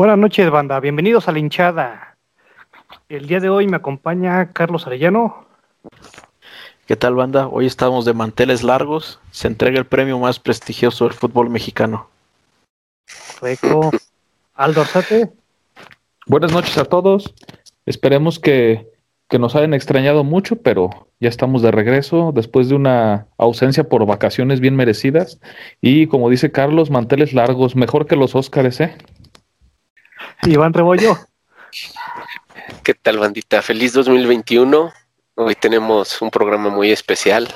Buenas noches, banda. Bienvenidos a la hinchada. El día de hoy me acompaña Carlos Arellano. ¿Qué tal, banda? Hoy estamos de manteles largos. Se entrega el premio más prestigioso del fútbol mexicano. Reco. Aldo Arzate. Buenas noches a todos. Esperemos que, que nos hayan extrañado mucho, pero ya estamos de regreso después de una ausencia por vacaciones bien merecidas. Y como dice Carlos, manteles largos, mejor que los Óscares, ¿eh? Iván Rebollo. ¿Qué tal, bandita? Feliz 2021. Hoy tenemos un programa muy especial,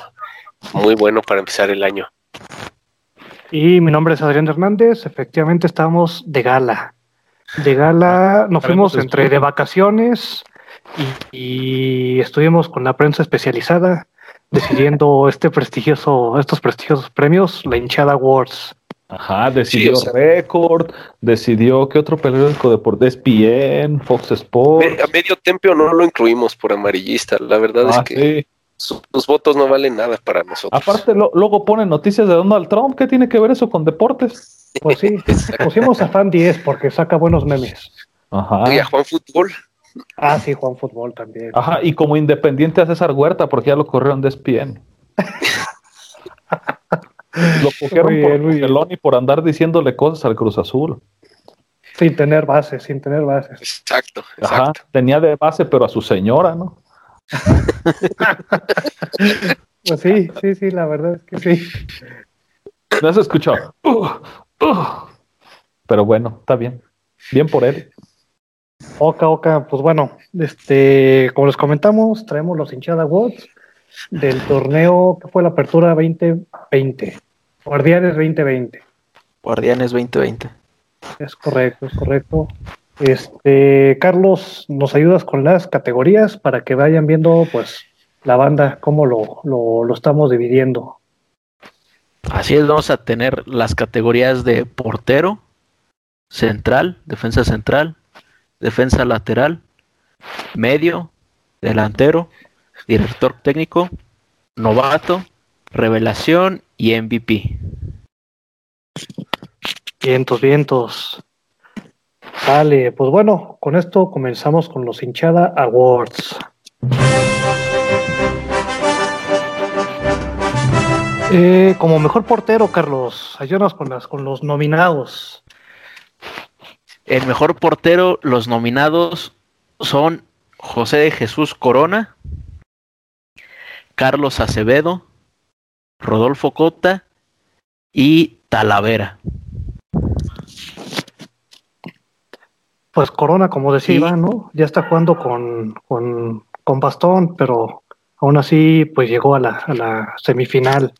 muy bueno para empezar el año. Y mi nombre es Adrián Hernández. Efectivamente, estamos de gala. De gala, nos fuimos entre de vacaciones y, y estuvimos con la prensa especializada decidiendo este prestigioso, estos prestigiosos premios, la hinchada Awards. Ajá, decidió Sí, o sea- Record, decidió ¿qué otro periódico deporte? ESPN, Fox Sports. A medio tempio no lo incluimos por amarillista. La verdad Ah, es que sí. su- sus votos no valen nada para nosotros. Aparte, lo- luego ponen noticias de Donald Trump. ¿Qué tiene que ver eso con deportes? Pues sí, pusimos a Fan 10 porque saca buenos memes. Ajá. Y a Juan Fútbol. Ah, sí, Juan Fútbol también. Ajá, y como independiente a César Huerta, porque ya lo corrieron de ESPN. lo cogieron Muy por bien, bien. pelón y por andar diciéndole cosas al Cruz Azul. Sin tener bases, sin tener bases. Exacto, Ajá, tenía de base, pero a su señora, ¿no? Pues sí, sí, sí, la verdad es que sí. No. Uh, uh. Pero bueno, está bien. Bien por él. Oca, Oca, pues bueno, este, como les comentamos, traemos los hinchada Awards del torneo que fue la apertura 2020, Guardianes 2020. Guardianes 2020. Es correcto, es correcto. Este, Carlos, ¿nos ayudas con las categorías para que vayan viendo, pues, la banda, cómo lo, lo, lo estamos dividiendo? Así es, vamos a tener las categorías de portero, central, defensa central, defensa lateral, medio, delantero, director técnico, novato, revelación y MVP. Vientos, vientos. Vale, pues bueno, con esto comenzamos con los hinchada awards. Eh, como mejor portero, Carlos, ayúdanos con las con los nominados. El mejor portero, los nominados son José de Jesús Corona, Carlos Acevedo, Rodolfo Cota y Talavera. Pues Corona, como decía Sí. Iván, ¿no? Ya está jugando con, con, con bastón, pero aún así, pues llegó a la, a la semifinal.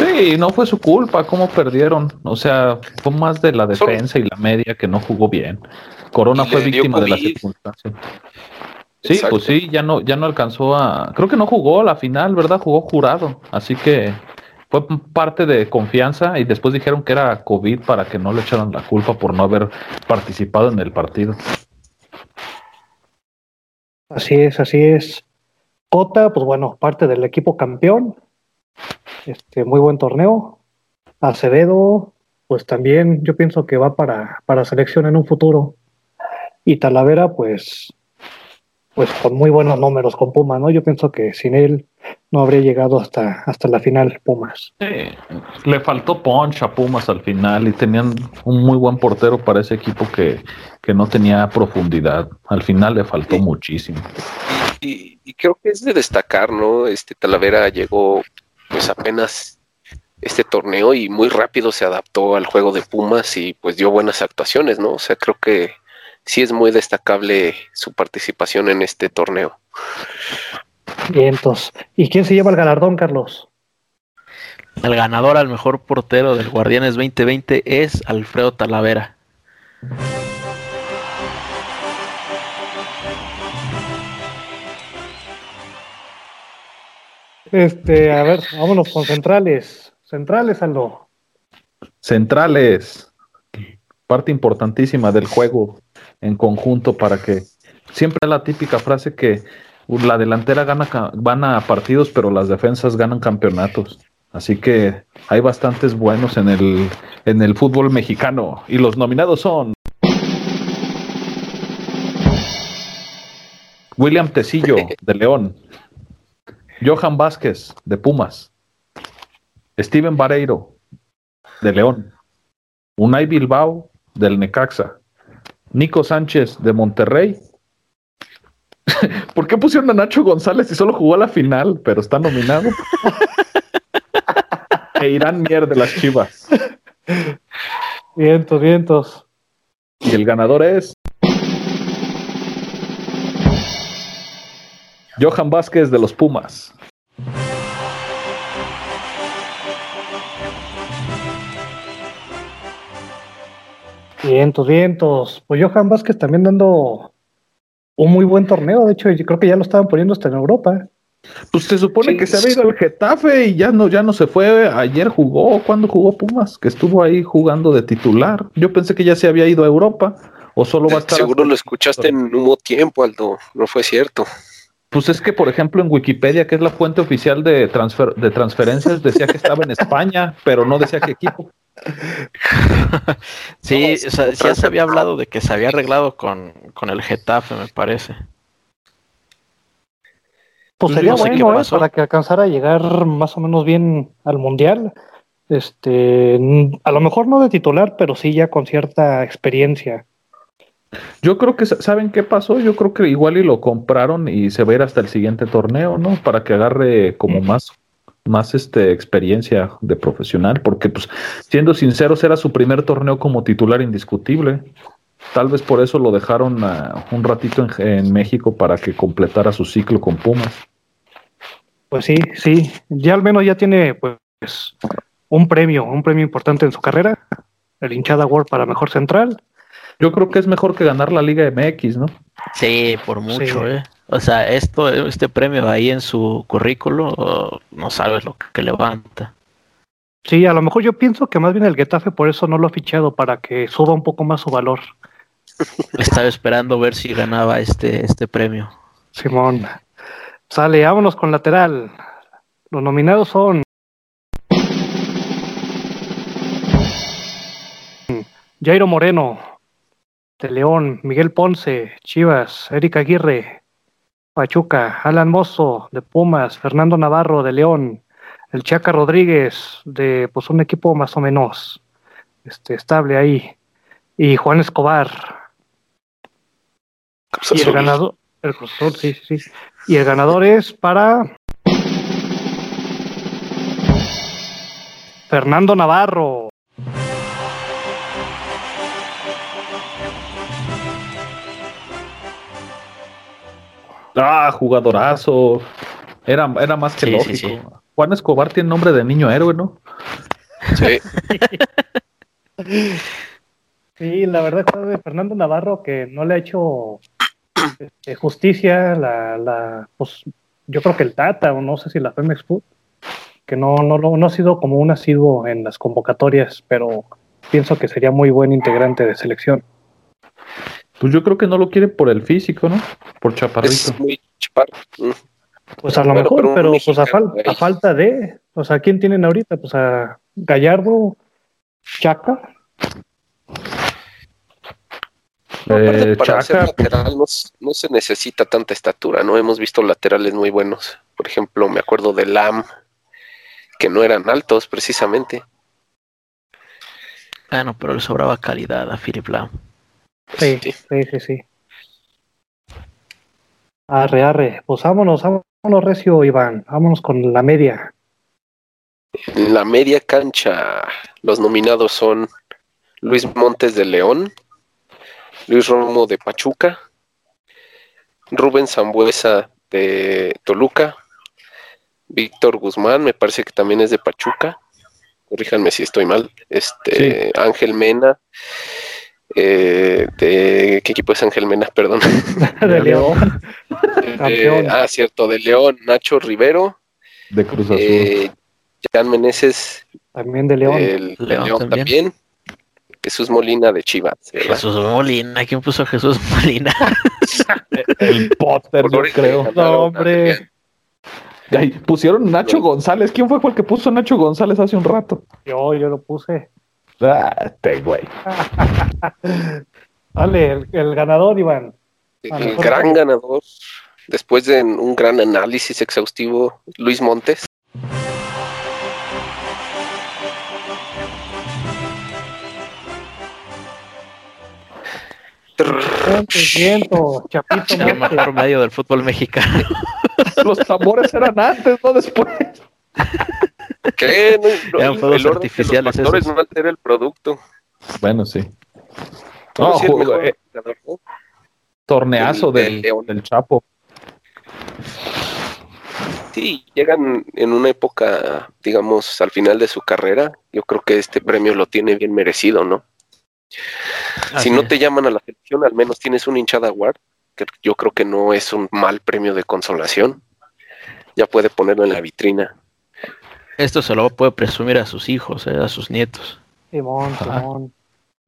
Sí, no fue su culpa cómo perdieron. O sea, fue más de la defensa y la media que no jugó bien. Corona fue víctima de la COVID. circunstancia. Sí, Exacto. pues sí, ya no, ya no alcanzó a. Creo que no jugó a la final, ¿verdad? Jugó jurado. Así que fue parte de confianza y después dijeron que era COVID para que no le echaran la culpa por no haber participado en el partido. Así es, así es. Cota, pues bueno, parte del equipo campeón. Este, muy buen torneo. Acevedo, pues también yo pienso que va para, para selección en un futuro. Y Talavera, pues, pues con muy buenos números con Puma, ¿no? Yo pienso que sin él no habría llegado hasta, hasta la final Pumas. Sí, le faltó punch a Pumas al final y tenían un muy buen portero para ese equipo que, que no tenía profundidad. Al final le faltó Sí. muchísimo. Y, y creo que es de destacar, ¿no? Este Talavera llegó pues apenas este torneo y muy rápido se adaptó al juego de Pumas y pues dio buenas actuaciones, ¿no? O sea, creo que sí es muy destacable su participación en este torneo. Vientos. ¿Y quién se lleva el galardón, Carlos? El ganador al mejor portero del Guardianes 2020 es Alfredo Talavera. Este, a ver, vámonos con centrales. Centrales, Aldo. Centrales, parte importantísima del juego en conjunto para que siempre la típica frase que la delantera gana, ca- gana partidos, pero las defensas ganan campeonatos. Así que hay bastantes buenos en el, en el fútbol mexicano. Y los nominados son William Tecillo, de León. Johan Vázquez, de Pumas. Steven Vareiro, de León. Unai Bilbao, del Necaxa. Nico Sánchez, de Monterrey. ¿Por qué pusieron a Nacho González si solo jugó a la final, pero está nominado? e Irán Mier de las Chivas. Vientos, vientos. Y el ganador es. Johan Vázquez de los Pumas. Vientos, vientos. Pues Johan Vázquez también dando un muy buen torneo. De hecho, yo creo que ya lo estaban poniendo hasta en Europa. Pues se supone Sí, que se había ido al Getafe y ya no, ya no se fue. Ayer jugó. ¿Cuándo jugó Pumas? Que estuvo ahí jugando de titular. Yo pensé que ya se había ido a Europa. O solo va a estar. Seguro lo escuchaste en humo tiempo, Aldo. No fue cierto. Pues es que, por ejemplo, en Wikipedia, que es la fuente oficial de, transfer, de transferencias, decía que estaba en España, pero no decía qué equipo. Sí, No, o sea, ya se había hablado de que se había arreglado con, con el Getafe, me parece. Pues No sería sé qué bueno, ¿eh? Para que alcanzara a llegar más o menos bien al Mundial. Este, a lo mejor no de titular, pero sí ya con cierta experiencia. Yo creo que, ¿saben qué pasó? Yo creo que igual y lo compraron y se va a ir hasta el siguiente torneo, ¿no? Para que agarre como más, más este, experiencia de profesional, porque pues, siendo sinceros, era su primer torneo como titular indiscutible. Tal vez por eso lo dejaron un ratito en, en México para que completara su ciclo con Pumas. Pues sí, sí. Ya al menos ya tiene pues un premio, un premio importante en su carrera. El hinchada Award para mejor central. Yo creo que es mejor que ganar la Liga MX, ¿no? Sí, por mucho, Sí. ¿eh? O sea, esto, este premio ahí en su currículo, no sabes lo que levanta. Sí, a lo mejor yo pienso que más bien el Getafe por eso no lo ha fichado, para que suba un poco más su valor. Estaba esperando ver si ganaba este, este premio. Simón. Sale, vámonos con lateral. Los nominados son Jairo Moreno, de León, Miguel Ponce, Chivas, Erika Aguirre, Pachuca, Alan Mozo, de Pumas, Fernando Navarro, de León, el Chaca Rodríguez, de pues un equipo más o menos este, estable ahí, y Juan Escobar, Cruz y el ganador, el Cruz Azul, sí, sí, sí. Y el ganador es para Fernando Navarro. Ah, jugadorazo. Era, era más que Sí, lógico. sí, sí. Juan Escobar tiene nombre de niño héroe, ¿no? Sí. Sí, la verdad es de Fernando Navarro que no le ha hecho este, justicia la, la pues yo creo que el Tata o no sé si la Femex Food que no, no, no, no ha sido como un asiduo en las convocatorias, pero pienso que sería muy buen integrante de selección. Pues yo creo que no lo quiere por el físico, ¿no? Por chaparrito. Es muy chaparro. Mm. Pues a lo Bueno, mejor, pero pues a, fal- falta de, o sea, ¿quién tienen ahorita? Pues a Gallardo, Chaca, No, aparte, Eh, para ser Chaca, lateral no, no se necesita tanta estatura, ¿no? Hemos visto laterales muy buenos. Por ejemplo, me acuerdo de Lam, que no eran altos precisamente. Bueno, pero le sobraba calidad a Philip Lam. Sí, Sí. sí, sí, sí. Arre, arre, pues vámonos, vámonos, Recio, Iván, vámonos con la media. En la media cancha, los nominados son Luis Montes de León, Luis Romo de Pachuca, Rubén Zambuesa de Toluca, Víctor Guzmán, me parece que también es de Pachuca, corríjanme si estoy mal, este Ángel Mena, eh, de ¿qué equipo es Ángel Mena? Perdón. de León. Eh, Campeón. ah, cierto, de León, Nacho Rivero, de Cruz Azul. eh, Jan Meneses También de León. el de León León, también. también. Jesús Molina de Chivas. ¿verdad? Jesús Molina, ¿quién puso a Jesús Molina? El Potter, yo creo. No, hombre. Ay, pusieron Nacho González. ¿Quién fue el que puso Nacho González hace un rato? Yo, yo lo puse. Ah, este güey. Dale, el, el ganador, Iván. El gran ganador, después de un gran análisis exhaustivo, Luis Montes. Chapito El Montes. mejor medio del fútbol mexicano. Los tambores eran antes, no después. ¿Qué? No, no, Eran fuegos el de los artificiales factores esos. no altera el producto. Bueno, sí. ¿Cómo No, si el juego- mejor eh, torneazo Del- del, del León. del Chapo. Sí, llegan en una época, digamos, al final de su carrera. Yo creo que este premio lo tiene bien merecido, ¿no? si Así no es. te llaman a la selección, al menos tienes un hinchada award, que yo creo que no es un mal premio de consolación. Ya puede ponerlo en la vitrina. Esto se lo puede presumir a sus hijos, eh, a sus nietos. Simón, Ajá. Simón.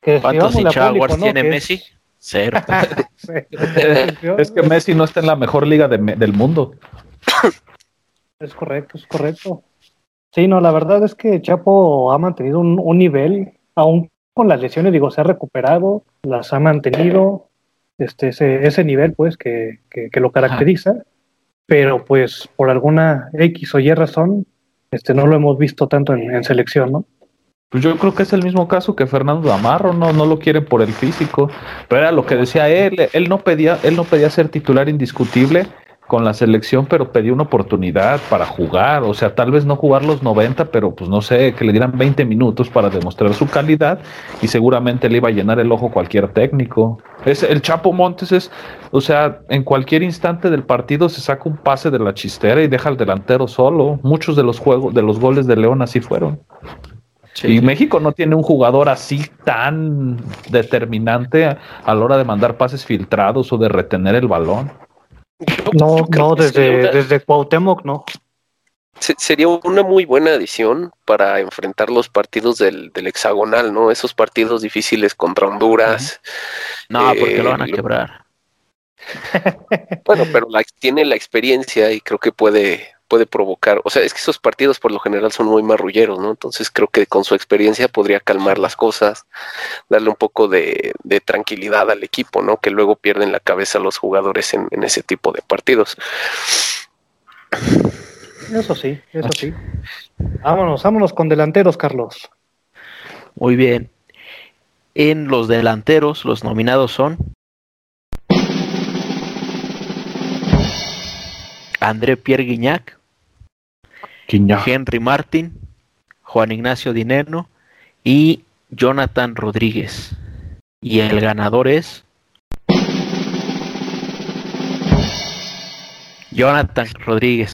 Que ¿Cuántos awards ¿no? tiene Messi? Cero. Es que Messi no está en la mejor liga de me- del mundo. Es correcto, es correcto. Sí, no, la verdad es que Chapo ha mantenido un, un nivel, aún con las lesiones, digo, se ha recuperado, las ha mantenido, este, ese, ese nivel, pues, que, que, que lo caracteriza, pero pues por alguna X o Y razón, este, no lo hemos visto tanto en, en selección, ¿no? Pues yo creo que es el mismo caso que Fernando Amarro, no, no lo quieren por el físico, pero era lo que decía él, él no pedía, él no pedía ser titular indiscutible con la selección, pero pedía una oportunidad para jugar, o sea, tal vez no jugar los 90, pero pues no sé, que le dieran 20 minutos para demostrar su calidad y seguramente le iba a llenar el ojo cualquier técnico. Es el Chapo Montes es, o sea, en cualquier instante del partido se saca un pase de la chistera y deja al delantero solo. Muchos de los juegos, de los goles de León así fueron. Sí, y sí. México no tiene un jugador así tan determinante a, a la hora de mandar pases filtrados o de retener el balón. Yo- No, yo no, desde, una- desde Cuauhtémoc, no. se- sería una muy buena adición para enfrentar los partidos del, del hexagonal, ¿no? Esos partidos difíciles contra Honduras. No, porque lo van a Eh, lo- quebrar. Bueno, pero la, tiene la experiencia y creo que puede, puede provocar. O sea, es que esos partidos por lo general son muy marrulleros, ¿no? Entonces creo que con su experiencia podría calmar las cosas, darle un poco de, de tranquilidad al equipo, ¿no? Que luego pierden la cabeza los jugadores en, en ese tipo de partidos. Eso sí, eso sí. Vámonos, vámonos con delanteros, Carlos. Muy bien. En los delanteros, los nominados son André Pierre Guignac, Henry Martin, Juan Ignacio Dineno y Jonathan Rodríguez. Y el ganador es Jonathan Rodríguez.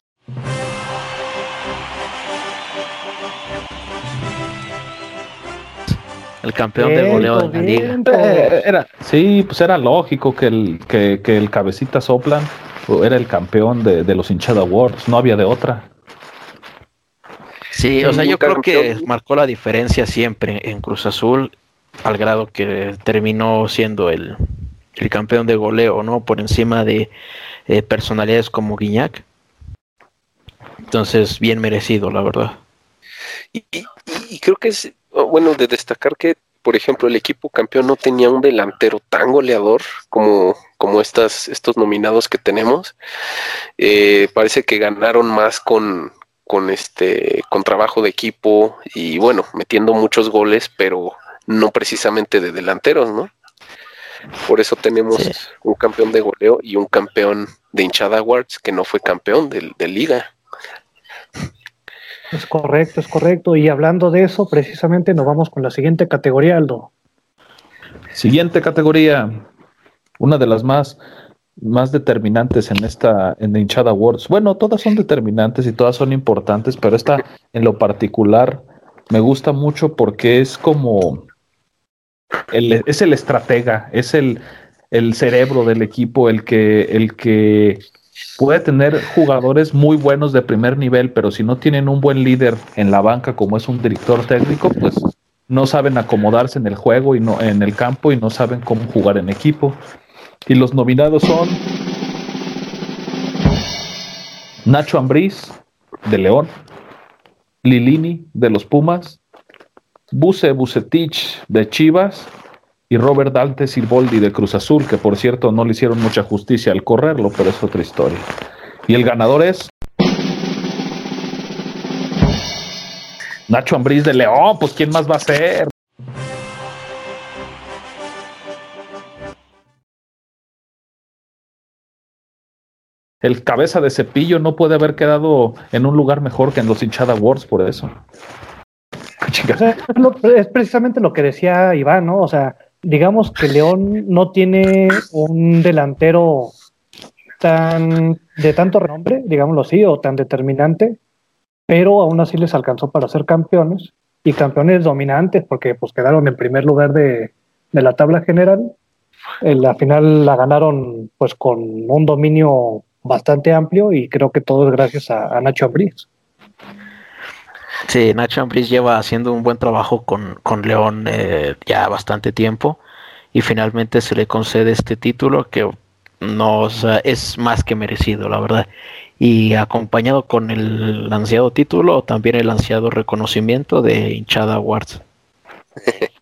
El campeón del goleo de la liga. Viento, Eh, era, sí, pues era lógico que el, que, que el cabecita soplan era el campeón de, de los hinchada awards, no había de otra. Sí, o sea, yo creo que marcó la diferencia siempre en Cruz Azul, al grado que terminó siendo el, el campeón de goleo, ¿no? Por encima de eh, personalidades como Guiñac. Entonces, bien merecido, la verdad. Y, y- y creo que es oh, bueno de destacar que, por ejemplo, el equipo campeón no tenía un delantero tan goleador como, como estas, estos nominados que tenemos. Eh, parece que ganaron más con, con este con trabajo de equipo y bueno, metiendo muchos goles, pero no precisamente de delanteros, ¿no? Por eso tenemos Sí. un campeón de goleo y un campeón de hinchada awards que no fue campeón de, de liga. Es correcto, es correcto. Y hablando de eso, precisamente nos vamos con la siguiente categoría, Aldo. Siguiente categoría, una de las más, más determinantes en esta, en hinchada awards. Bueno, todas son determinantes y todas son importantes, pero esta en lo particular me gusta mucho porque es como el, es el estratega, es el, el cerebro del equipo, el que, el que puede tener jugadores muy buenos de primer nivel, pero si no tienen un buen líder en la banca como es un director técnico, pues no saben acomodarse en el juego y no en el campo y no saben cómo jugar en equipo. Y los nominados son Nacho Ambriz de León, Lilini de los Pumas, Buse Bucetich de Chivas y Robert Dante Silboldi de Cruz Azul, que por cierto no le hicieron mucha justicia al correrlo, pero es otra historia. Y el ganador es Nacho Ambriz de León, pues ¿quién más va a ser? El cabeza de cepillo no puede haber quedado en un lugar mejor que en los hinchada awards por eso. es, precisamente lo que decía Iván, ¿no? O sea, digamos que León no tiene un delantero tan de tanto renombre, digámoslo así, o tan determinante, pero aún así les alcanzó para ser campeones y campeones dominantes porque pues quedaron en primer lugar de, de la tabla general. En la final la ganaron pues con un dominio bastante amplio y creo que todo es gracias a, Nacho Ambriz. Sí, Nacho Ambriz lleva haciendo un buen trabajo con, con León eh, ya bastante tiempo y finalmente se le concede este título que no es más que merecido, la verdad. Y acompañado con el ansiado título, también el ansiado reconocimiento de hinchada Awards.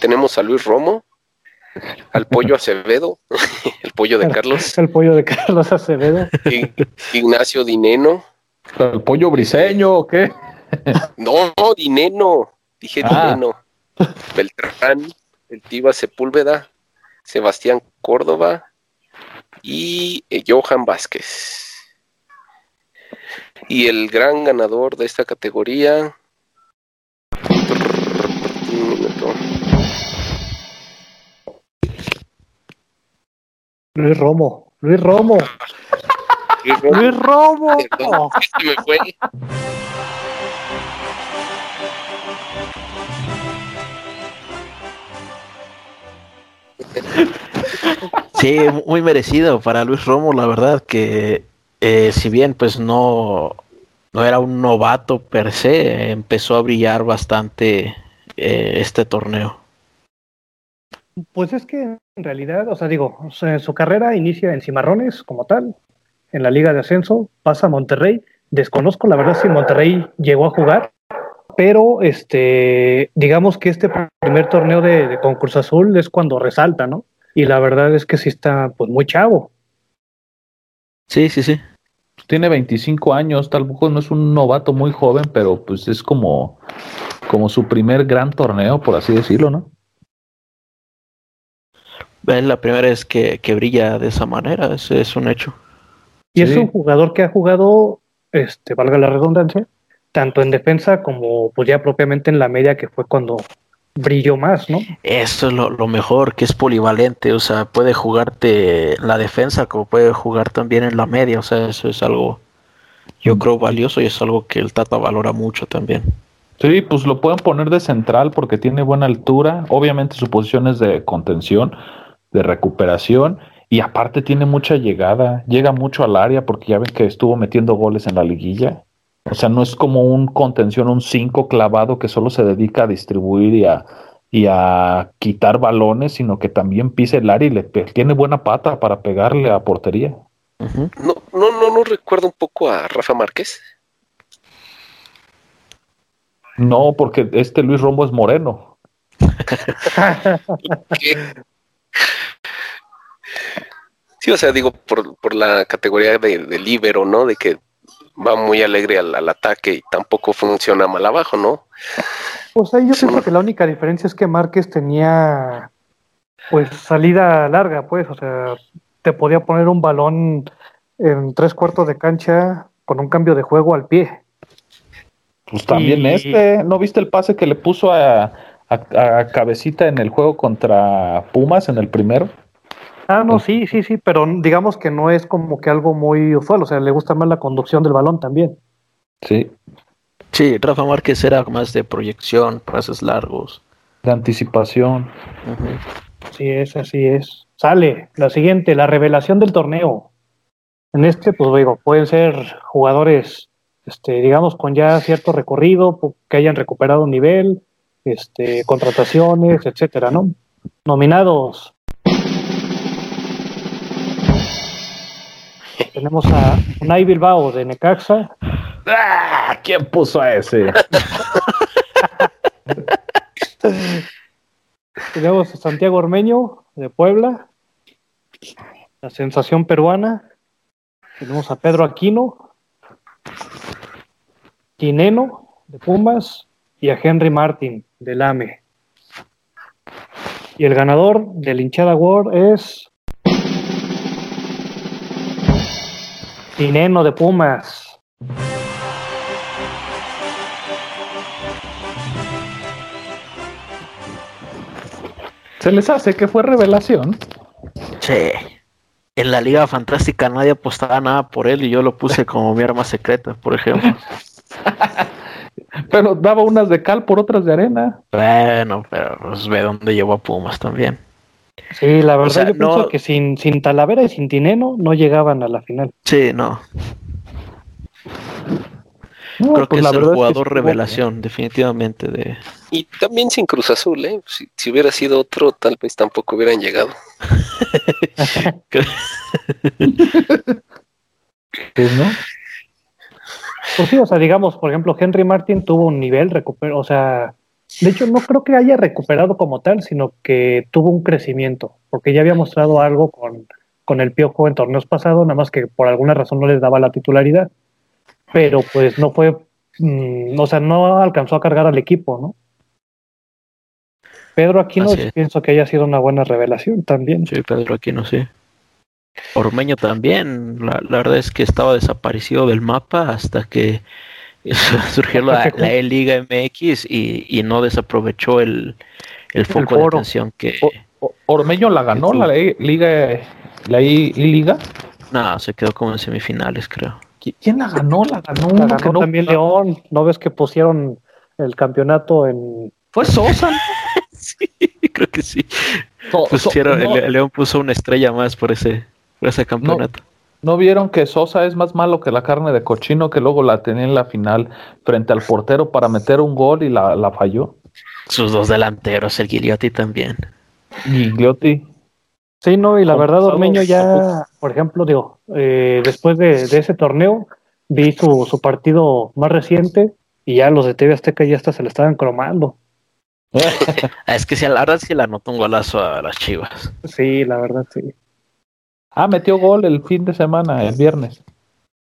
tenemos a Luis Romo, al pollo Acevedo, el pollo de Carlos. El pollo de Carlos Acevedo. Ignacio Dineno. ¿El pollo briseño o qué? No, no, Dineno. Dije ah. Dineno. Beltrán, el Tiva Sepúlveda, Sebastián Córdoba y eh, Johan Vázquez. Y el gran ganador de esta categoría. Luis Romo, Luis Romo. Luis Romo. me fue. Sí, muy merecido para Luis Romo, la verdad que eh, si bien pues no, no era un novato per se, empezó a brillar bastante eh, este torneo. Pues es que en realidad, o sea, digo, su carrera inicia en Cimarrones como tal, en la Liga de Ascenso, pasa a Monterrey. Desconozco la verdad si Monterrey llegó a jugar, pero este, digamos que este primer torneo de, concurso azul es cuando resalta, ¿no? Y la verdad es que sí está pues muy chavo. Sí, sí, sí. Tiene 25 años, tal vez no es un novato muy joven, pero pues es como, como su primer gran torneo, por así decirlo, ¿no? Es la primera vez que, brilla de esa manera, ese es un hecho. Y es un jugador que ha jugado, este, valga la redundancia, tanto en defensa como pues ya propiamente en la media, que fue cuando brilló más, ¿no? Eso es lo, mejor, que es polivalente, o sea, puede jugarte en la defensa como puede jugar también en la media, o sea, eso es algo, yo creo, valioso y es algo que el Tata valora mucho también. Sí, pues lo pueden poner de central porque tiene buena altura, obviamente su posición es de contención, de recuperación y aparte tiene mucha llegada, llega mucho al área porque ya ven que estuvo metiendo goles en la liguilla. O sea, no es como un contención, un 5 clavado que solo se dedica a distribuir y a, y a quitar balones, sino que también pisa el área y le tiene buena pata para pegarle a portería. no, no, no, no recuerdo un poco a Rafa Márquez. No, porque este Luis Rombo es moreno. Sí, o sea, digo, por, por la categoría de, de libero, ¿no? De que va muy alegre al, ataque y tampoco funciona mal abajo, ¿no? Pues ahí yo siento que la única diferencia es que Márquez tenía pues salida larga, pues, o sea, te podía poner un balón en tres cuartos de cancha con un cambio de juego al pie. Pues también Y- este, ¿no viste el pase que le puso a, a- a Cabecita en el juego contra Pumas en el primero? Ah, no, sí, sí, sí, pero digamos que no es como que algo muy usual, o sea, le gusta más la conducción del balón también. Sí, Sí, Rafa Márquez era más de proyección, pases largos. de anticipación. Ujú. Así es, así es. Sale, la siguiente, la revelación del torneo. En este, pues digo, pueden ser jugadores, este, digamos, con ya cierto recorrido, que hayan recuperado un nivel, este, contrataciones, etcétera, ¿no? Nominados. Tenemos a Unai Bilbao de Necaxa, ¡Ah! ¿Quién puso a ese? tenemos a Santiago Ormeño de Puebla, la sensación peruana, tenemos a Pedro Aquino, Quineno de Pumas y a Henry Martin del AME. Y el ganador del hinchada World es Quineno de Pumas. Se les hace que fue revelación. Sí. En la Liga Fantástica nadie apostaba nada por él y yo lo puse como mi arma secreta, por ejemplo. Pero daba unas de cal por otras de arena. Bueno, pero pues ve dónde llevó a Pumas también. Sí, la verdad sea, yo no- pienso que sin, sin Talavera y sin Tineno no llegaban a la final. Sí, no. No, Creo pues que la es el que jugador revelación, definitivamente. De... Y también sin Cruz Azul, ¿eh? Si, si hubiera sido otro, tal vez tampoco hubieran llegado. Pues, ¿no? Pues sí, o sea, digamos, por ejemplo, Henry Martin tuvo un nivel, recuperó, o sea, de hecho no creo que haya recuperado como tal, sino que tuvo un crecimiento, porque ya había mostrado algo con, con el Piojo en torneos pasados, nada más que por alguna razón no les daba la titularidad, pero pues no fue, mm, o sea, no alcanzó a cargar al equipo, ¿no? Pedro Aquino es. pienso que haya sido una buena revelación también. Sí, Pedro Aquino, sí. Ormeño también. La, la verdad es que estaba desaparecido del mapa hasta que surgió la, la E-Liga MX y, y no desaprovechó el, el foco de atención que... O- O- Ormeño la ganó, la I- Liga, la I- I-Liga. No, se quedó como en semifinales, creo. ¿Qui- ¿Quién la ganó? La ganó La uno ganó que no- también León, ¿no ves que pusieron el campeonato en... Fue Sosa. Sí, creo que sí. So- so- Pusieron, no, el, el León puso una estrella más por ese, por ese campeonato. ¿No vieron que Sosa es más malo que la carne de cochino que luego la tenía en la final frente al portero para meter un gol y la, la falló? Sus dos delanteros, el Gigliotti también. Gigliotti. Sí, no, y la verdad Ormeño ya, por ejemplo, digo, eh, después de, de ese torneo, vi su, su partido más reciente y ya los de TV Azteca ya hasta se le estaban cromando. Es que sí, la verdad sí le anotó un golazo a las Chivas. Sí, la verdad, sí. Ah, metió gol el fin de semana, el viernes.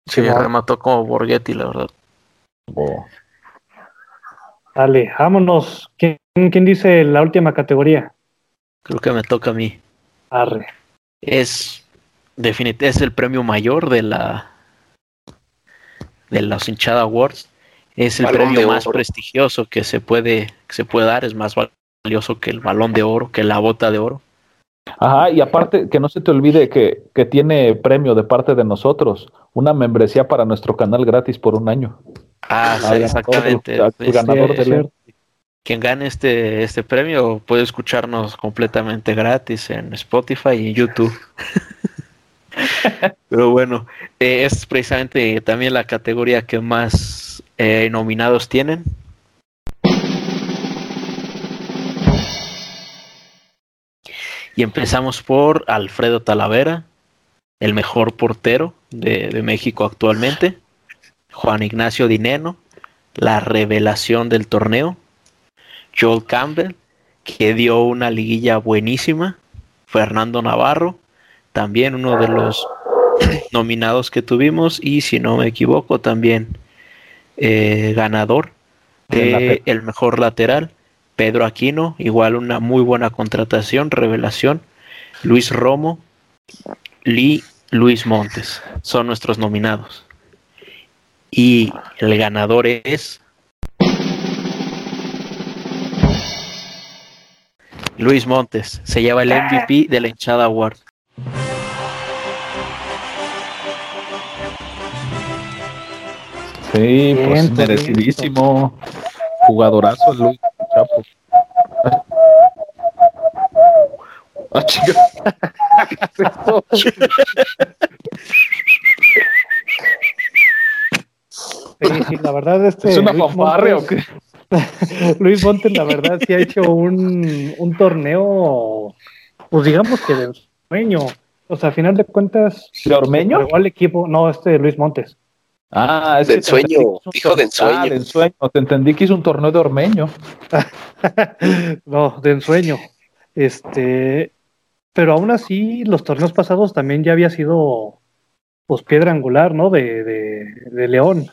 Sí, Sí, remató como Borghetti, la verdad. Dale, vámonos. ¿Quién, quién dice la última categoría? Creo que me toca a mí. Arre. Es es el premio mayor de la de los hinchada awards. Es el Balón premio más oro. prestigioso que se puede que se puede dar. Es más valioso que el balón de oro, que la bota de oro. Ajá, y aparte que no se te olvide que, que tiene premio de parte de nosotros, una membresía para nuestro canal gratis por un año. Ah, sí, ganador, exactamente. Este, ganador quien gane este, este premio puede escucharnos completamente gratis en Spotify y en YouTube. Pero bueno, eh, es precisamente también la categoría que más eh, nominados tienen. Y empezamos por Alfredo Talavera, el mejor portero de, de México actualmente. Juan Ignacio Dineno, la revelación del torneo. Joel Campbell, que dio una liguilla buenísima. Fernando Navarro, también uno de los nominados que tuvimos. Y si no me equivoco, también eh, ganador de el mejor lateral, Pedro Aquino, igual una muy buena contratación, revelación, Luis Romo, Lee Luis Montes, son nuestros nominados. Y el ganador es Luis Montes, se lleva el MVP de la hinchada Award. Sí, pues merecidísimo. Jugadorazo Luis Chapo. Ah, Sí, la verdad este ¿Es una fanfarria o qué? Luis Montes, la verdad, sí ha hecho un, un torneo, pues digamos que de sueño. O sea, a final de cuentas. ¿De Ormeño? Igual equipo, no, este Luis Montes. Ah, es de ensueño, dijo de ensueño. Ah, de ensueño. Te entendí que hizo un torneo de Ormeño. no, de ensueño. Este, pero aún así, los torneos pasados también ya había sido, pues, piedra angular, ¿no? De, de, de León.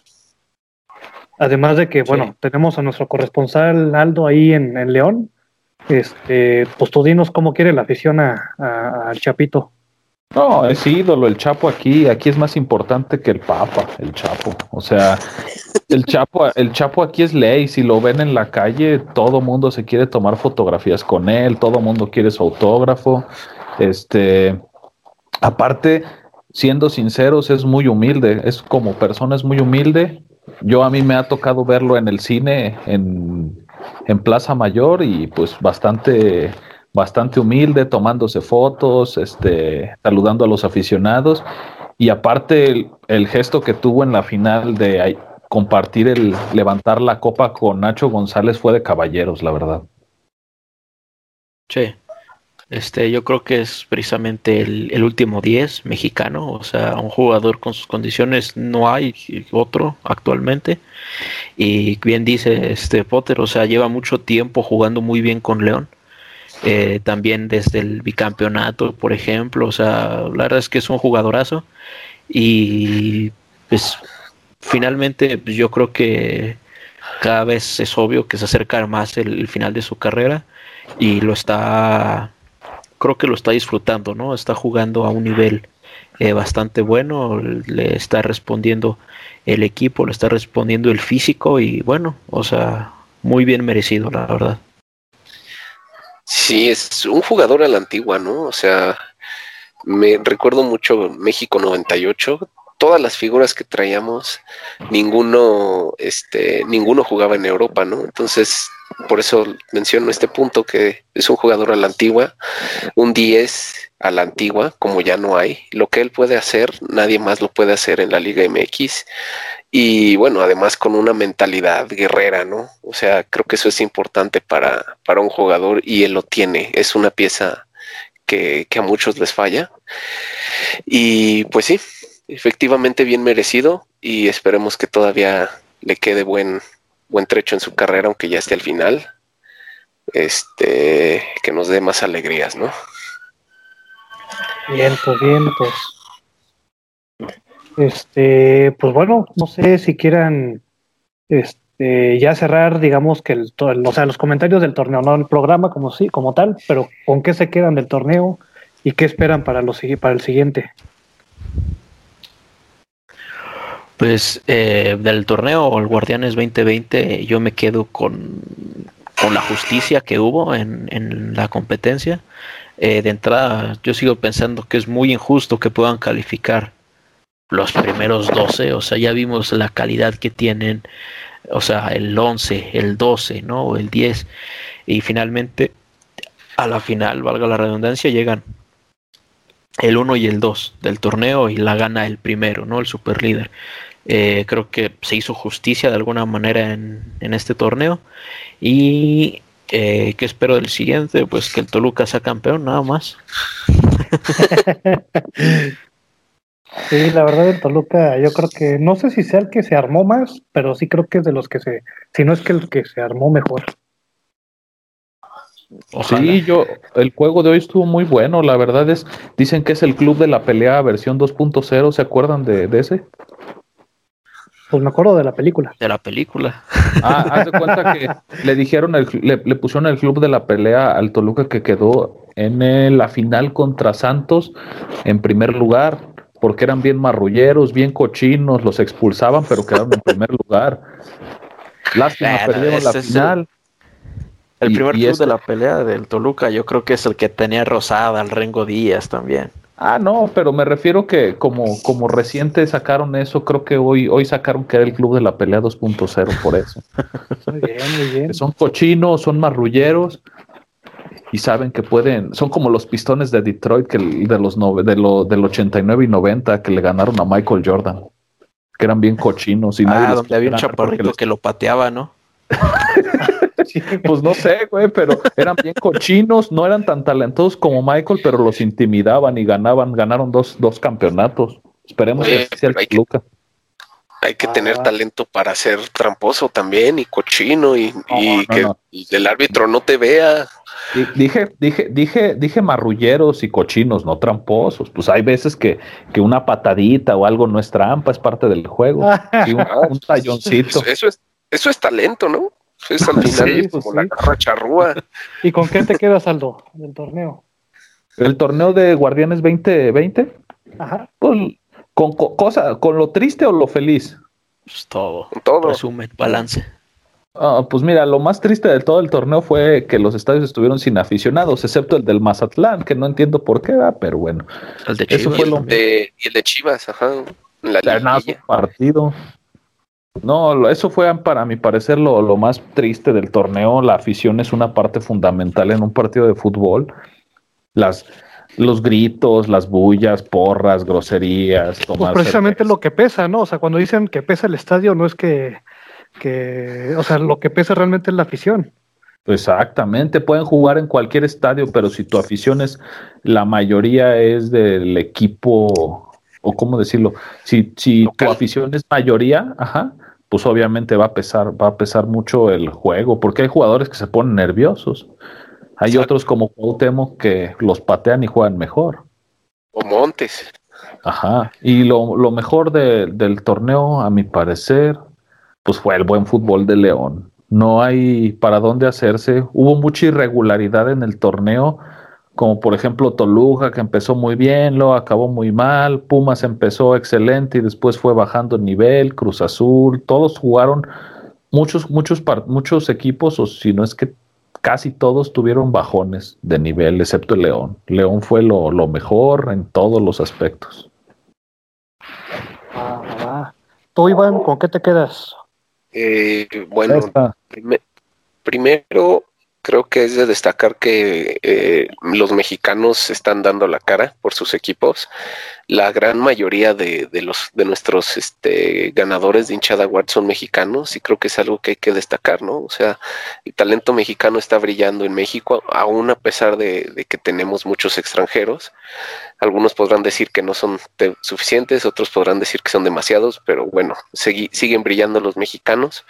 Además de que, bueno, tenemos a nuestro corresponsal Aldo ahí en, en, León. Este, pues tú dinos cómo quiere la afición al Chapito. No, es ídolo, el Chapo aquí, aquí es más importante que el Papa, el Chapo. O sea, el Chapo, el Chapo aquí es ley, si lo ven en la calle, todo mundo se quiere tomar fotografías con él, todo mundo quiere su autógrafo. Este, aparte, siendo sinceros, es muy humilde, es como persona es muy humilde. Yo a mí me ha tocado verlo en el cine en, en Plaza Mayor y pues bastante bastante humilde, tomándose fotos, este, saludando a los aficionados. Y aparte el, el, gesto que tuvo en la final de compartir el levantar la copa con Nacho González fue de caballeros, la verdad. Sí. Este, yo creo que es precisamente el, el último 10 mexicano, o sea, un jugador con sus condiciones no hay otro actualmente. Y bien dice este Potter, o sea, lleva mucho tiempo jugando muy bien con León. Eh, también desde el bicampeonato, por ejemplo. O sea, la verdad es que es un jugadorazo. Y pues finalmente pues, yo creo que cada vez es obvio que se acerca más el, final de su carrera y lo está, creo que lo está disfrutando, ¿no? Está jugando a un nivel eh, bastante bueno, le está respondiendo el equipo, le está respondiendo el físico y bueno, o sea, muy bien merecido, la verdad. Sí, es un jugador a la antigua, ¿no? O sea, me recuerdo mucho México 98, todas las figuras que traíamos, ninguno, este, ninguno jugaba en Europa, ¿no? Entonces, por eso menciono este punto que es un jugador a la antigua, un 10 a la antigua, como ya no hay. Lo que él puede hacer, nadie más lo puede hacer en la Liga MX. Y bueno, además con una mentalidad guerrera, ¿no? O sea, creo que eso es importante para, para un jugador y él lo tiene. Es una pieza que, que a muchos les falla. Y pues sí, efectivamente bien merecido y esperemos que todavía le quede buen, buen trecho en su carrera, aunque ya esté al final. Este, que nos dé más alegrías, ¿no? Vientos, vientos. Este, pues bueno, no sé si quieran este, ya cerrar, digamos que el, o sea, los comentarios del torneo, no el programa como sí, como tal, pero con qué se quedan del torneo y qué esperan para el siguiente. Pues eh, del torneo el Guardianes 2020 yo me quedo con, con la justicia que hubo en, en la competencia. Eh, de entrada yo sigo pensando que es muy injusto que puedan calificar los primeros 12, o sea, ya vimos la calidad que tienen, o sea, el 11, el 12, ¿no? O el 10, y finalmente a la final, valga la redundancia, llegan el 1 y el 2 del torneo y la gana el primero, ¿no? El super líder. Eh, creo que se hizo justicia de alguna manera en, en este torneo. Y eh, ¿qué espero del siguiente? Pues que el Toluca sea campeón, nada más. Sí, la verdad el Toluca, yo creo que, no sé si sea el que se armó más, pero sí creo que es de los que se, si no es que el que se armó mejor. Ojalá. Sí, yo, el juego de hoy estuvo muy bueno, la verdad es, dicen que es el club de la pelea versión 2.0, ¿se acuerdan de, de ese? Pues me acuerdo de la película. De la película. Ah, haz de cuenta que le dijeron, el, le, le, pusieron el club de la pelea al Toluca que quedó en la final contra Santos en primer lugar, porque eran bien marrulleros, bien cochinos, los expulsaban, pero quedaron en primer lugar. Lástima, bueno, perdieron la final. El, el primer y, club este, de la pelea del Toluca, yo creo que es el que tenía Rosada, al Rengo Díaz también. Ah, no, pero me refiero que como, como reciente sacaron eso, creo que hoy, hoy sacaron que era el club de la pelea 2.0 por eso. Muy bien, muy bien. Son cochinos, son marrulleros y saben que pueden, son como los pistones de Detroit que de los de lo, del 89 y 90 que le ganaron a Michael Jordan, que eran bien cochinos y ah, nadie donde había un chaparrito les... que lo pateaba, ¿no? pues no sé, güey, pero eran bien cochinos, no eran tan talentosos como Michael, pero los intimidaban y ganaban, ganaron dos, dos campeonatos. Esperemos Oye, que sea el Luca. Hay que ah. tener talento para ser tramposo también y cochino y, no, y no, que no. el árbitro no te vea. Dije, dije, dije, dije marrulleros y cochinos, no tramposos. Pues hay veces que, que una patadita o algo no es trampa, es parte del juego. y un, un talloncito. Eso, eso, es, eso es talento, ¿no? Es al final sí, pues como sí. la garra charrúa. ¿Y con qué te quedas, Aldo, del torneo? El torneo de Guardianes 2020. Ajá. Pues con co cosa, con lo triste o lo feliz. Pues todo. Todo. Resumen, balance. Ah, pues mira, lo más triste de todo el torneo fue que los estadios estuvieron sin aficionados, excepto el del Mazatlán, que no entiendo por qué, pero bueno. El de Chivas. Eso fue lo de, y el de Chivas, ajá. La partido. No, eso fue para mi parecer lo, lo, más triste del torneo. La afición es una parte fundamental en un partido de fútbol. Las, los gritos, las bullas, porras, groserías. Pues precisamente cerveza. lo que pesa, ¿no? O sea, cuando dicen que pesa el estadio, no es que, que, o sea, lo que pesa realmente es la afición. Exactamente, pueden jugar en cualquier estadio, pero si tu afición es, la mayoría es del equipo, o cómo decirlo, si, si tu afición es mayoría, ajá, pues obviamente va a pesar, va a pesar mucho el juego, porque hay jugadores que se ponen nerviosos. Hay Exacto. otros como Cuauhtémoc que los patean y juegan mejor. O Montes. Ajá. Y lo, lo mejor de, del torneo, a mi parecer, pues fue el buen fútbol de León. No hay para dónde hacerse. Hubo mucha irregularidad en el torneo, como por ejemplo Toluca, que empezó muy bien, lo acabó muy mal. Pumas empezó excelente y después fue bajando nivel. Cruz Azul, todos jugaron. Muchos, muchos, muchos equipos, o si no es que casi todos tuvieron bajones de nivel, excepto el León. León fue lo, lo mejor en todos los aspectos. Ah, ah. ¿Tú, Iván, con qué te quedas? Eh, bueno, prim primero creo que es de destacar que eh, los mexicanos están dando la cara por sus equipos. La gran mayoría de, de los de nuestros este, ganadores de hinchada award son mexicanos y creo que es algo que hay que destacar, ¿no? O sea, el talento mexicano está brillando en México, aún a pesar de, de que tenemos muchos extranjeros. Algunos podrán decir que no son suficientes, otros podrán decir que son demasiados, pero bueno, siguen brillando los mexicanos.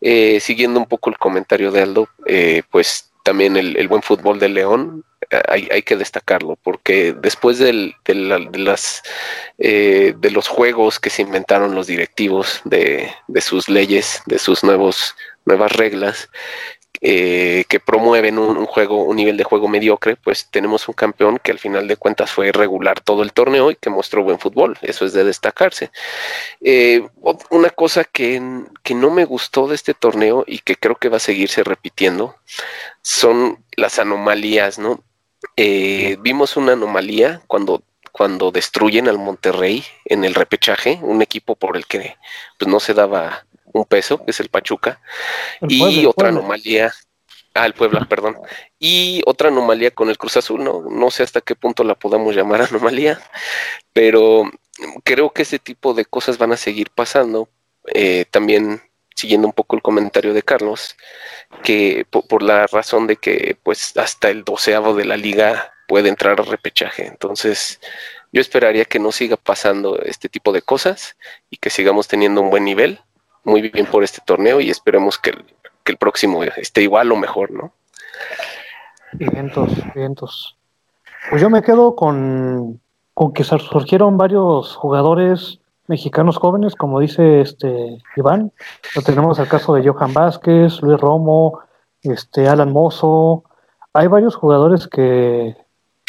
Eh, siguiendo un poco el comentario de Aldo, eh, pues también el, el, buen fútbol de León hay, hay, que destacarlo, porque después del, de, las eh, de los juegos que se inventaron los directivos, de, de sus leyes, de sus nuevos nuevas reglas, eh, que promueven un, juego, un nivel de juego mediocre, pues tenemos un campeón que al final de cuentas fue regular todo el torneo y que mostró buen fútbol. Eso es de destacarse. Eh, una cosa que, que no me gustó de este torneo y que creo que va a seguirse repitiendo son las anomalías, ¿no? Eh, vimos una anomalía cuando cuando destruyen al Monterrey en el repechaje, un equipo por el que pues no se daba un peso, que es el Pachuca, el y otra anomalía, ah, el Puebla, perdón, y otra anomalía con el Cruz Azul, no, no sé hasta qué punto la podamos llamar anomalía, pero creo que ese tipo de cosas van a seguir pasando. Eh, también siguiendo un poco el comentario de Carlos, que por, por, la razón de que pues hasta el doceavo de la liga puede entrar a repechaje. Entonces, yo esperaría que no siga pasando este tipo de cosas y que sigamos teniendo un buen nivel muy bien por este torneo y esperemos que el, que el próximo esté igual o mejor, ¿no? Vientos, vientos. Pues yo me quedo con, con que surgieron varios jugadores mexicanos jóvenes, como dice este Iván. tenemos el caso de Johan Vázquez, Luis Romo, este Alan Mozo. Hay varios jugadores que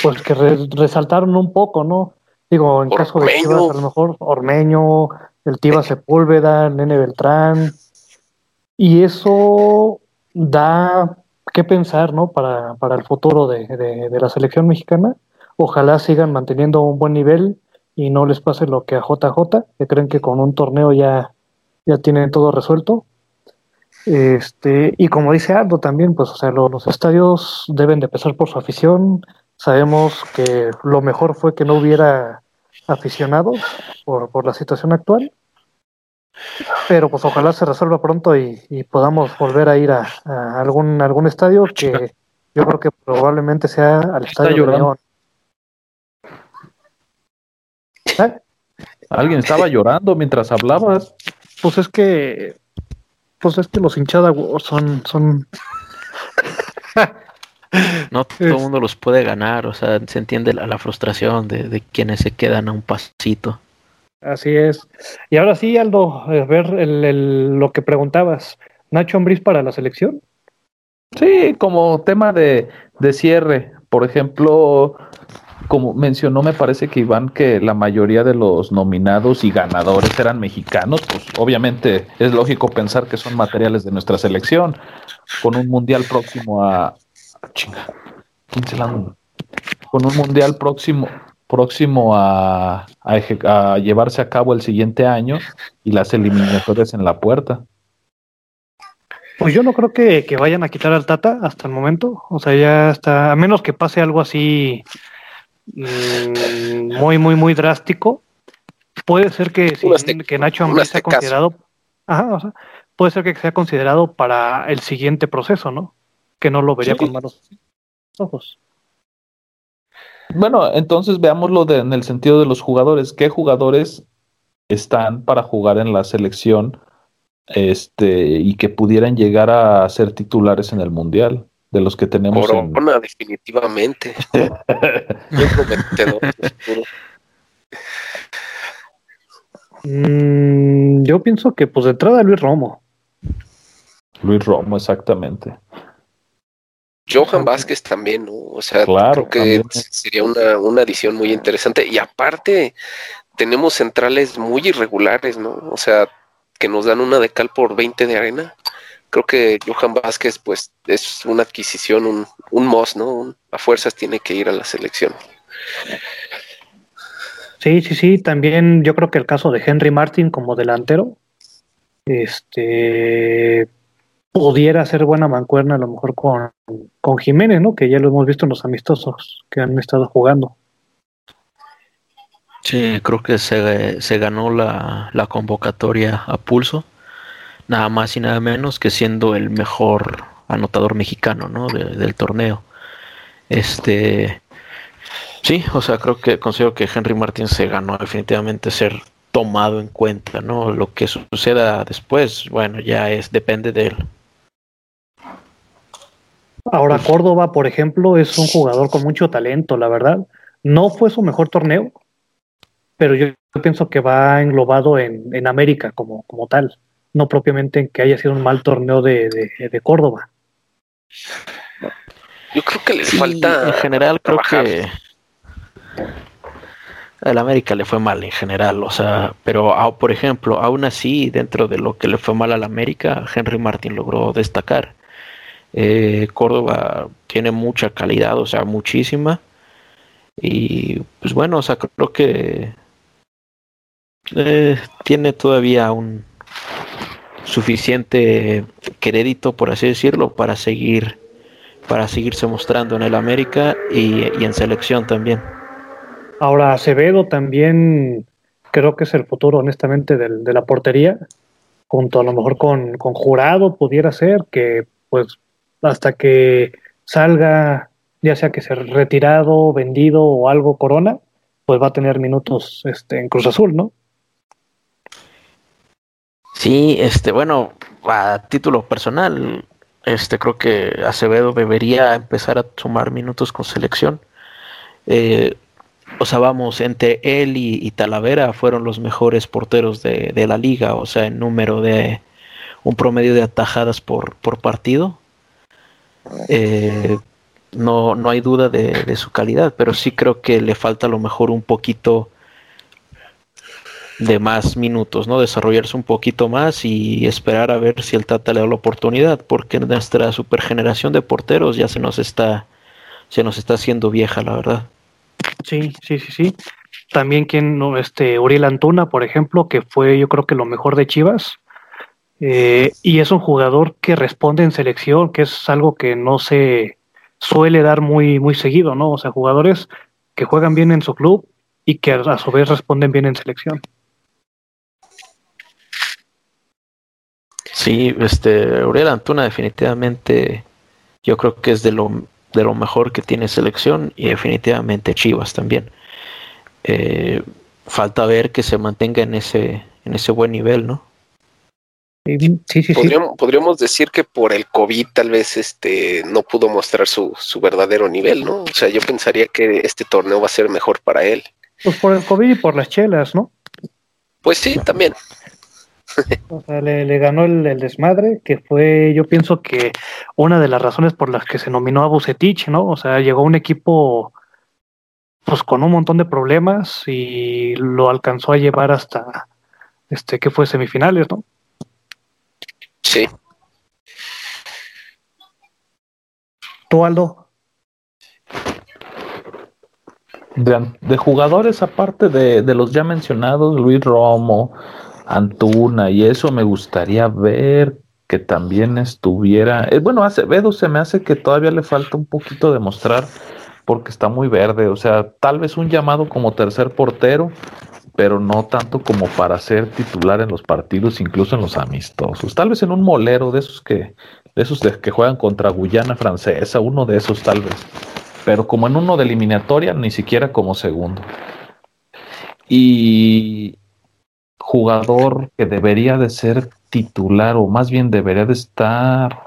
pues que resaltaron un poco, ¿no? Digo, en caso de Chivas, a lo mejor Ormeño, el Tiva Sepúlveda, Nene Beltrán. Y eso da que pensar, ¿no? Para, para el futuro de, de la selección mexicana. Ojalá sigan manteniendo un buen nivel y no les pase lo que a JJ, que creen que con un torneo ya, ya tienen todo resuelto. Este, y como dice Aldo también, pues o sea, los estadios deben de empezar por su afición. Sabemos que lo mejor fue que no hubiera aficionados por, por la situación actual. Pero pues ojalá se resuelva pronto y, podamos volver a ir a, algún algún estadio que yo creo que probablemente sea al estadio de León. Alguien estaba llorando mientras hablabas. Pues es que, pues es que los hinchadas son, son. no todo el mundo los puede ganar, o sea, se entiende la, frustración de, quienes se quedan a un pasito. Así es. Y ahora sí, Aldo, a ver lo que preguntabas. ¿Nacho Ambriz para la selección? Sí, como tema de, de cierre. Por ejemplo, como mencionó, me parece que Iván, que la mayoría de los nominados y ganadores eran mexicanos, pues obviamente es lógico pensar que son materiales de nuestra selección. Con un mundial próximo a. Chinga. Con un mundial próximo próximo a, a, llevarse a cabo el siguiente año y las eliminatorias en la puerta. Pues yo no creo que, que, vayan a quitar al Tata hasta el momento. O sea, ya está, a menos que pase algo así Mm, muy, muy, muy drástico. Puede ser que, que Nacho Ambriz sea considerado, puede ser que sea considerado para el siguiente proceso, ¿no? Que no lo vería con malos ojos. Bueno, entonces veámoslo de, en el sentido de los jugadores. ¿Qué jugadores están para jugar en la selección este, y que pudieran llegar a ser titulares en el Mundial? de los que tenemos. Corona, definitivamente. Mm, yo pienso que pues de entrada Luis Romo. Luis Romo, exactamente. Johan Vázquez también, ¿no? O sea, creo que sería una, una adición muy interesante. Y aparte, tenemos centrales muy irregulares, ¿no? O sea, que nos dan una de cal por 20 de arena creo que Johan Vázquez pues es una adquisición, un, un MOS, ¿no? a fuerzas tiene que ir a la selección. Sí, sí, sí, también yo creo que el caso de Henry Martin como delantero, este pudiera ser buena mancuerna a lo mejor con, con Jiménez, ¿no? Que ya lo hemos visto en los amistosos que han estado jugando. Sí, creo que se, se ganó la, la convocatoria a pulso nada más y nada menos que siendo el mejor anotador mexicano ¿no? del torneo. Este, sí, o sea, creo que considero que Henry Martin se ganó definitivamente ser tomado en cuenta, ¿no? Lo que suceda después, bueno, ya es depende de él. Ahora Córdoba, por ejemplo, es un jugador con mucho talento, la verdad. No fue su mejor torneo, pero yo, pienso que va englobado en, en América como, como tal no propiamente en que haya sido un mal torneo de, de, Córdoba. Yo creo que le falta. En general, creo que. Al América le fue mal en general, o sea, pero por ejemplo, aún así, dentro de lo que le fue mal al América, Henry Martin logró destacar. Eh, Córdoba tiene mucha calidad, o sea, muchísima. Y pues bueno, o sea, creo que eh, tiene todavía un, suficiente crédito, por así decirlo, para seguir para seguirse mostrando en el América y, en selección también. Ahora, Acevedo también creo que es el futuro, honestamente, de la portería, junto a lo mejor con, con Jurado, pudiera ser que, pues, hasta que salga, ya sea que sea retirado, vendido o algo Corona, pues va a tener minutos este, en Cruz Azul, ¿no? Sí, este, bueno, a título personal, este, creo que Acevedo debería empezar a sumar minutos con selección. Eh, o sea, vamos, entre él y, Talavera fueron los mejores porteros de, la liga, o sea, en número de un promedio de atajadas por, por partido. Eh, no, no hay duda de, su calidad, pero sí creo que le falta a lo mejor un poquito de más minutos, ¿no? Desarrollarse un poquito más y esperar a ver si el Tata le da la oportunidad, porque nuestra supergeneración de porteros ya se nos está, se nos está haciendo vieja, la verdad. Sí, sí, sí, sí. También quien, este, Uriel Antuna, por ejemplo, que fue yo creo que lo mejor de Chivas. Eh, y es un jugador que responde en selección, que es algo que no se suele dar muy, muy seguido, ¿no? O sea, jugadores que juegan bien en su club y que a su vez responden bien en selección. Sí, este, Uriel Antuna definitivamente yo creo que es de lo, de lo mejor que tiene selección y definitivamente Chivas también. Eh, falta ver que se mantenga en ese, en ese buen nivel, ¿no? Sí, sí, podríamos, podríamos, decir que por el COVID tal vez este no pudo mostrar su, su verdadero nivel, ¿no? O sea, yo pensaría que este torneo va a ser mejor para él. Pues por el COVID y por las chelas, ¿no? Pues sí, también. O sea, le, ganó el, desmadre, que fue, yo pienso que una de las razones por las que se nominó a Bucetich, ¿no? O sea, llegó un equipo pues con un montón de problemas y lo alcanzó a llevar hasta este que fue semifinales, ¿no? Sí. ¿Tú, Aldo? De, jugadores aparte de, de los ya mencionados, Luis Romo, Antuna y eso me gustaría ver que también estuviera. Eh, bueno, Acevedo se me hace que todavía le falta un poquito de mostrar porque está muy verde. O sea, tal vez un llamado como tercer portero, pero no tanto como para ser titular en los partidos, incluso en los amistosos. Tal vez en un molero de esos que, de esos que juegan contra Guyana Francesa, uno de esos tal vez. Pero como en uno de eliminatoria, ni siquiera como segundo. Y, jugador que debería de ser titular o más bien debería de estar.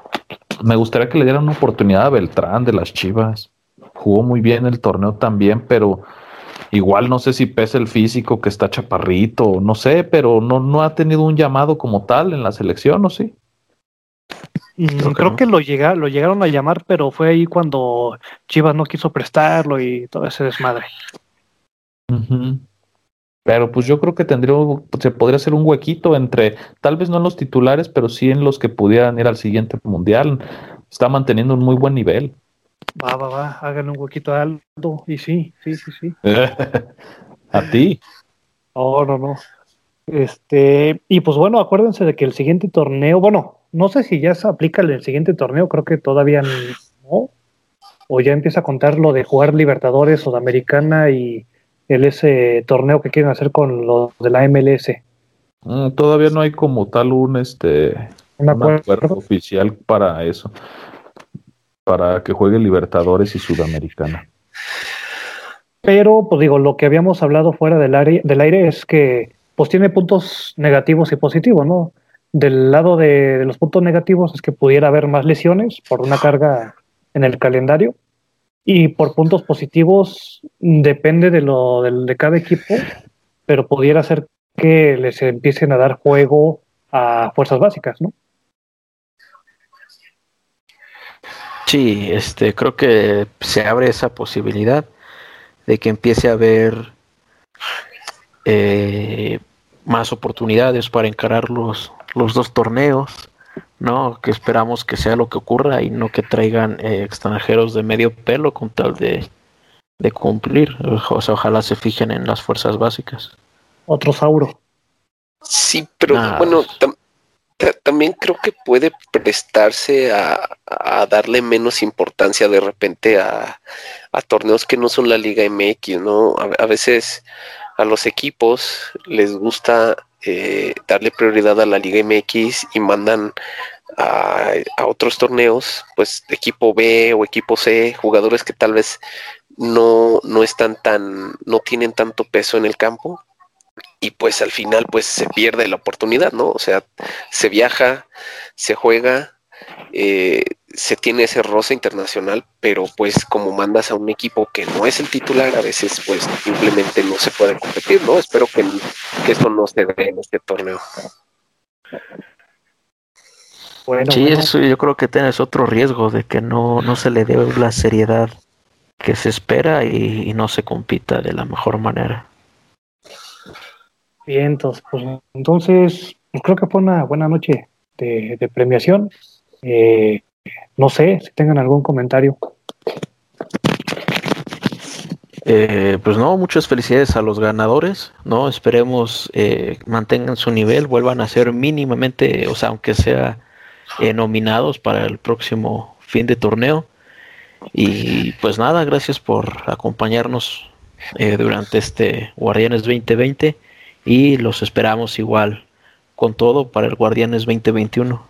Me gustaría que le dieran una oportunidad a Beltrán de las Chivas. Jugó muy bien el torneo también, pero igual no sé si pesa el físico que está chaparrito, no sé, pero no, no ha tenido un llamado como tal en la selección, ¿o sí? Mm, creo, que, lo, llega, lo llegaron a llamar, pero fue ahí cuando Chivas no quiso prestarlo y todo ese desmadre. Pero pues yo creo que tendría, se podría hacer un huequito entre, tal vez no en los titulares, pero sí en los que pudieran ir al siguiente mundial. Está manteniendo un muy buen nivel. Va, va, va, háganle un huequito a Aldo. Y sí, sí, sí, sí. a ti. No, no, no. Este, y pues bueno, acuérdense de que el siguiente torneo, bueno, no sé si ya se aplica el siguiente torneo, creo que todavía no. O ya empieza a contar lo de jugar Libertadores, Sudamericana y el ese torneo que quieren hacer con los de la MLS. Mm, todavía no hay como tal un este un acuerdo? oficial para eso, para que juegue Libertadores y Sudamericana. Pero, pues digo, lo que habíamos hablado fuera del aire, del aire es que pues tiene puntos negativos y positivos, ¿no? Del lado de los puntos negativos es que pudiera haber más lesiones por una carga en el calendario y por puntos positivos depende de lo de, cada equipo, pero pudiera ser que les empiecen a dar juego a fuerzas básicas, ¿no? Sí, este, creo que se abre esa posibilidad de que empiece a haber eh, más oportunidades para encarar los, los dos torneos ¿no? Que esperamos que sea lo que ocurra y no que traigan eh, extranjeros de medio pelo con tal de, cumplir. O sea, ojalá se fijen en las fuerzas básicas. Otro Sauro. Sí, pero bueno, también creo que puede prestarse a, darle menos importancia de repente a, torneos que no son la Liga MX, ¿no? a veces a los equipos les gusta eh, darle prioridad a la Liga MX y mandan a, otros torneos, pues equipo B o equipo C, jugadores que tal vez no, no están tan, no tienen tanto peso en el campo y pues al final pues se pierde la oportunidad, ¿no? O sea, se viaja, se juega, eh, se tiene ese roce internacional, pero pues como mandas a un equipo que no es el titular, a veces pues simplemente no se puede competir, ¿no? Espero que, que eso no se dé en este torneo. sí, Eso yo creo que tienes otro riesgo de que no, no se le dé la seriedad que se espera y, no se compita de la mejor manera. Bien, entonces, pues, entonces creo que fue una buena noche de, premiación. Eh, no sé si tengan algún comentario. Eh, pues no, muchas felicidades a los ganadores, ¿no? Esperemos eh, mantengan su nivel, vuelvan a ser mínimamente, o sea, aunque sea eh, nominados para el próximo fin de torneo. Y pues nada, gracias por acompañarnos durante este Guardianes 2020 y los esperamos igual con todo para el Guardianes 2021.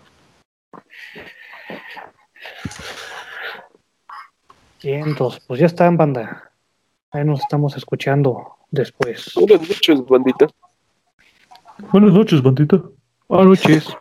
Cientos, pues ya están, banda. Ahí nos estamos escuchando después. Buenas noches, bandita. Buenas noches, bandita. Buenas noches.